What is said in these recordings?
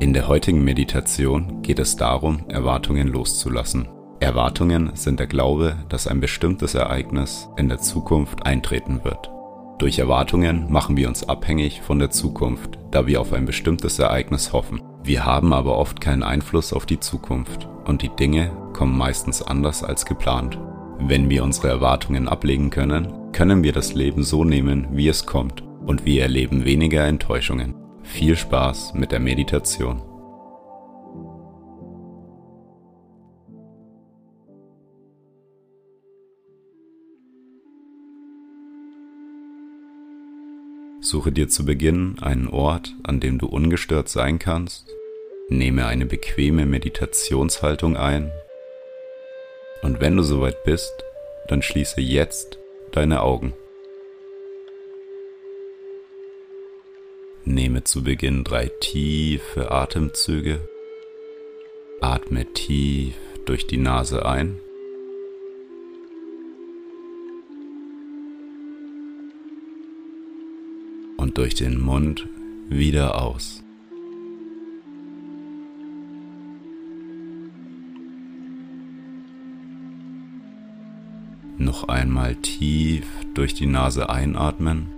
In der heutigen Meditation geht es darum, Erwartungen loszulassen. Erwartungen sind der Glaube, dass ein bestimmtes Ereignis in der Zukunft eintreten wird. Durch Erwartungen machen wir uns abhängig von der Zukunft, da wir auf ein bestimmtes Ereignis hoffen. Wir haben aber oft keinen Einfluss auf die Zukunft und die Dinge kommen meistens anders als geplant. Wenn wir unsere Erwartungen ablegen können, können wir das Leben so nehmen, wie es kommt und wir erleben weniger Enttäuschungen. Viel Spaß mit der Meditation. Suche dir zu Beginn einen Ort, an dem du ungestört sein kannst. Nehme eine bequeme Meditationshaltung ein. Und wenn du soweit bist, dann schließe jetzt deine Augen. Nehme zu Beginn drei tiefe Atemzüge. Atme tief durch die Nase ein. Und durch den Mund wieder aus. Noch einmal tief durch die Nase einatmen.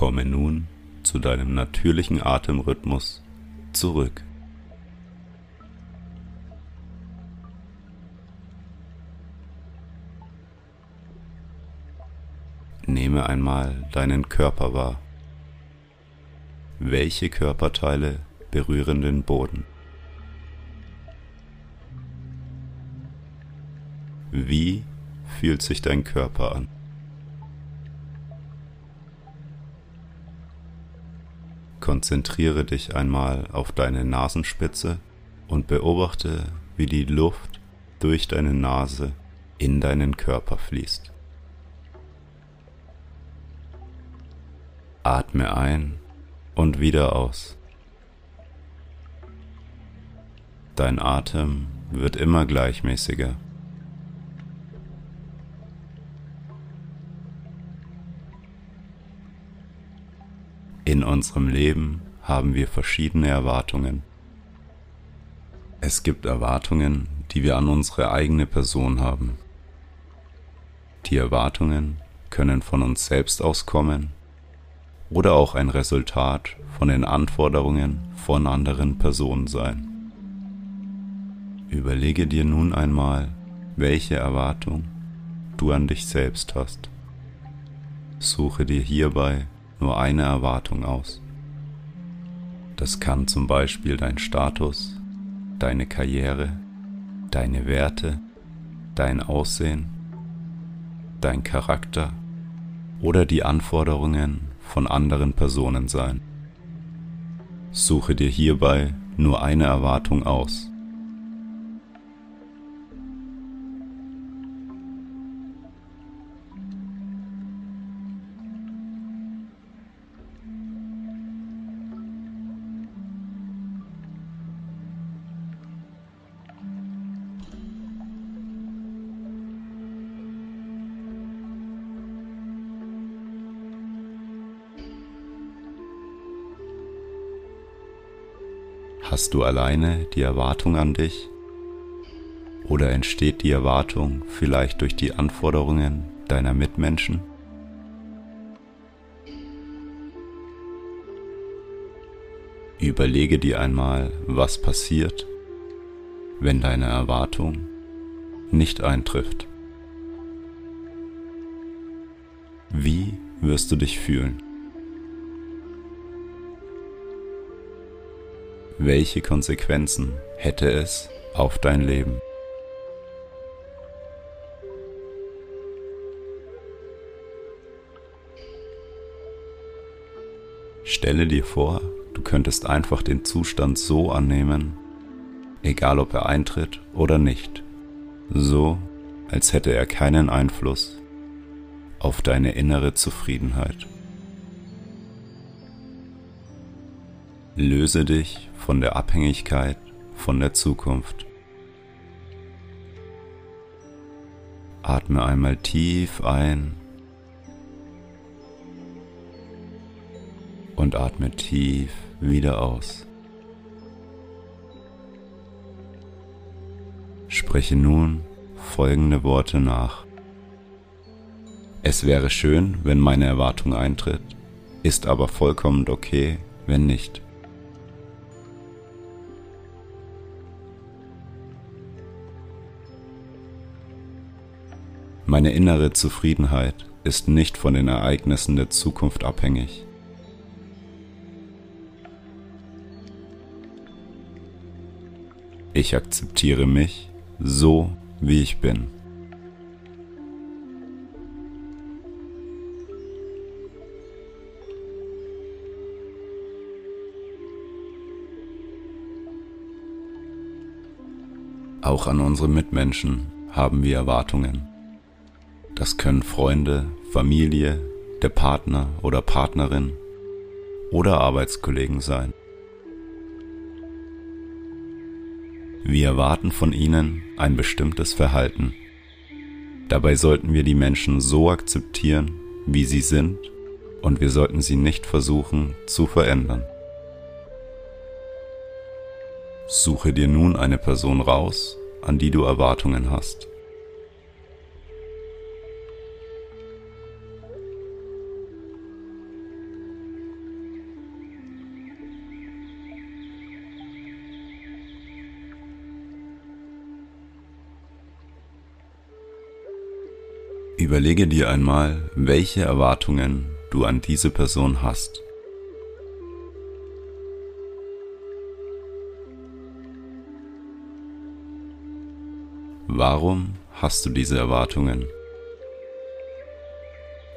Komme nun zu deinem natürlichen Atemrhythmus zurück. Nehme einmal deinen Körper wahr. Welche Körperteile berühren den Boden? Wie fühlt sich dein Körper an? Konzentriere dich einmal auf deine Nasenspitze und beobachte, wie die Luft durch deine Nase in deinen Körper fließt. Atme ein und wieder aus. Dein Atem wird immer gleichmäßiger. In unserem Leben haben wir verschiedene Erwartungen. Es gibt Erwartungen, die wir an unsere eigene Person haben. Die Erwartungen können von uns selbst auskommen oder auch ein Resultat von den Anforderungen von anderen Personen sein. Überlege dir nun einmal, welche Erwartung du an dich selbst hast. Suche dir hierbei nur eine Erwartung aus. Das kann zum Beispiel dein Status, deine Karriere, deine Werte, dein Aussehen, dein Charakter oder die Anforderungen von anderen Personen sein. Suche dir hierbei nur eine Erwartung aus Hast du alleine die Erwartung an dich? Oder entsteht die Erwartung vielleicht durch die Anforderungen deiner Mitmenschen? Überlege dir einmal, was passiert, wenn deine Erwartung nicht eintrifft. Wie wirst du dich fühlen? Welche Konsequenzen hätte es auf dein Leben? Stelle dir vor, du könntest einfach den Zustand so annehmen, egal ob er eintritt oder nicht, so als hätte er keinen Einfluss auf deine innere Zufriedenheit. Löse dich von der Abhängigkeit von der Zukunft. Atme einmal tief ein und atme tief wieder aus. Spreche nun folgende Worte nach. Es wäre schön, wenn meine Erwartung eintritt, ist aber vollkommen okay, wenn nicht. Meine innere Zufriedenheit ist nicht von den Ereignissen der Zukunft abhängig. Ich akzeptiere mich so, wie ich bin. Auch an unsere Mitmenschen haben wir Erwartungen. Das können Freunde, Familie, der Partner oder Partnerin oder Arbeitskollegen sein. Wir erwarten von ihnen ein bestimmtes Verhalten. Dabei sollten wir die Menschen so akzeptieren, wie sie sind, und wir sollten sie nicht versuchen zu verändern. Suche dir nun eine Person raus, an die du Erwartungen hast. Überlege dir einmal, welche Erwartungen du an diese Person hast. Warum hast du diese Erwartungen?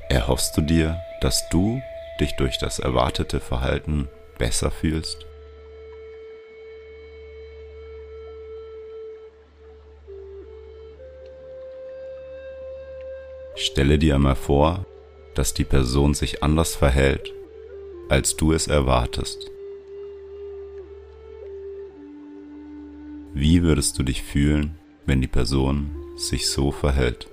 Erhoffst du dir, dass du dich durch das erwartete Verhalten besser fühlst? Stelle dir einmal vor, dass die Person sich anders verhält, als du es erwartest. Wie würdest du dich fühlen, wenn die Person sich so verhält?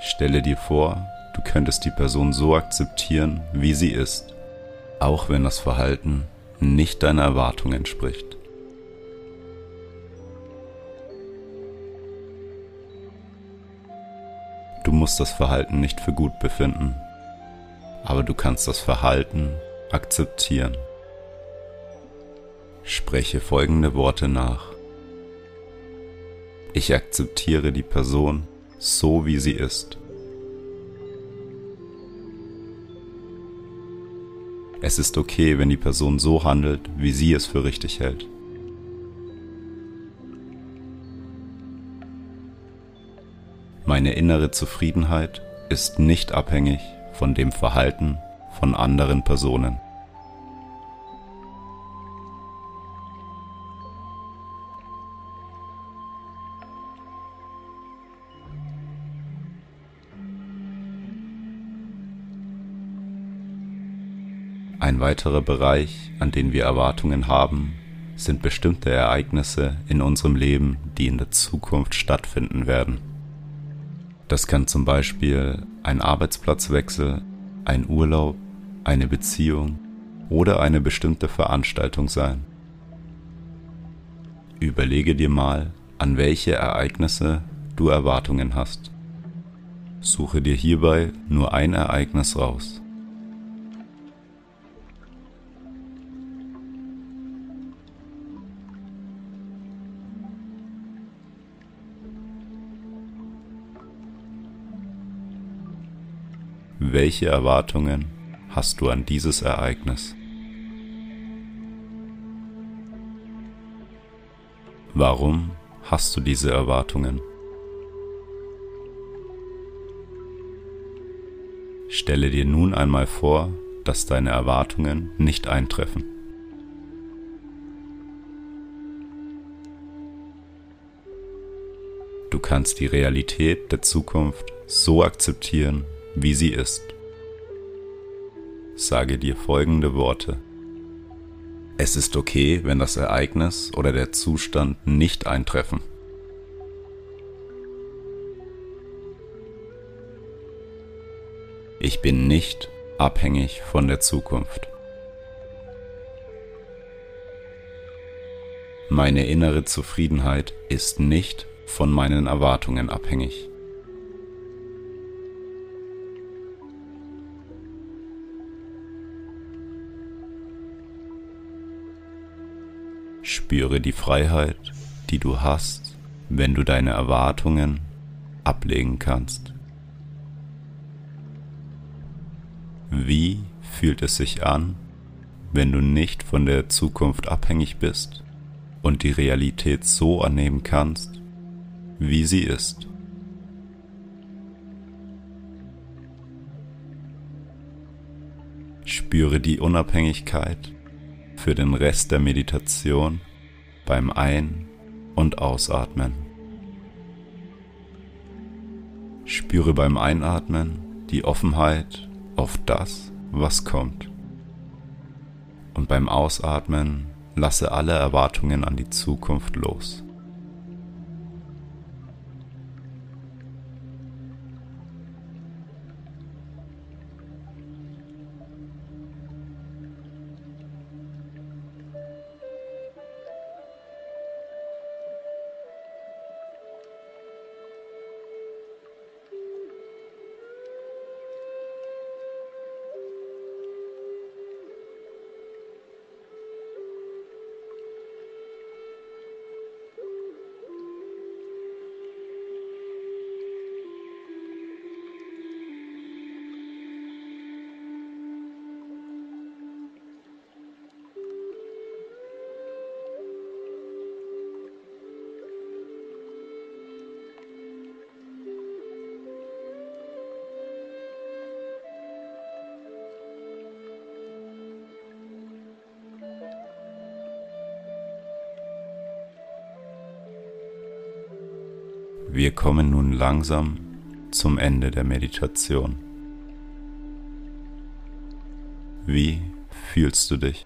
Stelle dir vor, du könntest die Person so akzeptieren, wie sie ist, auch wenn das Verhalten nicht deiner Erwartung entspricht. Du musst das Verhalten nicht für gut befinden, aber du kannst das Verhalten akzeptieren. Spreche folgende Worte nach. Ich akzeptiere die Person so, wie sie ist. Es ist okay, wenn die Person so handelt, wie sie es für richtig hält. Meine innere Zufriedenheit ist nicht abhängig von dem Verhalten von anderen Personen. Ein weiterer Bereich, an den wir Erwartungen haben, sind bestimmte Ereignisse in unserem Leben, die in der Zukunft stattfinden werden. Das kann zum Beispiel ein Arbeitsplatzwechsel, ein Urlaub, eine Beziehung oder eine bestimmte Veranstaltung sein. Überlege dir mal, an welche Ereignisse du Erwartungen hast. Suche dir hierbei nur ein Ereignis raus. Welche Erwartungen hast du an dieses Ereignis? Warum hast du diese Erwartungen? Stelle dir nun einmal vor, dass deine Erwartungen nicht eintreffen. Du kannst die Realität der Zukunft so akzeptieren, wie sie ist. Sage dir folgende Worte. Es ist okay, wenn das Ereignis oder der Zustand nicht eintreffen. Ich bin nicht abhängig von der Zukunft. Meine innere Zufriedenheit ist nicht von meinen Erwartungen abhängig. Spüre die Freiheit, die du hast, wenn du deine Erwartungen ablegen kannst. Wie fühlt es sich an, wenn du nicht von der Zukunft abhängig bist und die Realität so annehmen kannst, wie sie ist? Spüre die Unabhängigkeit für den Rest der Meditation beim Ein- und Ausatmen. Spüre beim Einatmen die Offenheit auf das, was kommt. Und beim Ausatmen lasse alle Erwartungen an die Zukunft los. Wir kommen nun langsam zum Ende der Meditation. Wie fühlst du dich?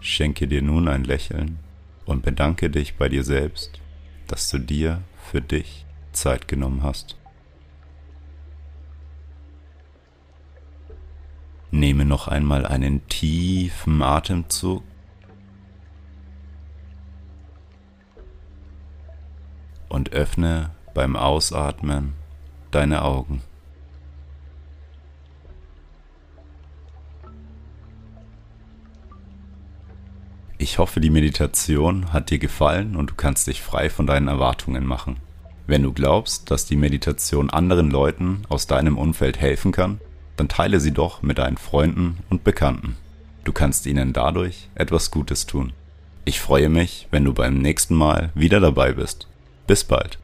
Schenke dir nun ein Lächeln und bedanke dich bei dir selbst, dass du dir für dich Zeit genommen hast. Nehme noch einmal einen tiefen Atemzug öffne beim Ausatmen deine Augen. Ich hoffe, die Meditation hat dir gefallen und du kannst dich frei von deinen Erwartungen machen. Wenn du glaubst, dass die Meditation anderen Leuten aus deinem Umfeld helfen kann, dann teile sie doch mit deinen Freunden und Bekannten. Du kannst ihnen dadurch etwas Gutes tun. Ich freue mich, wenn du beim nächsten Mal wieder dabei bist. Bis bald.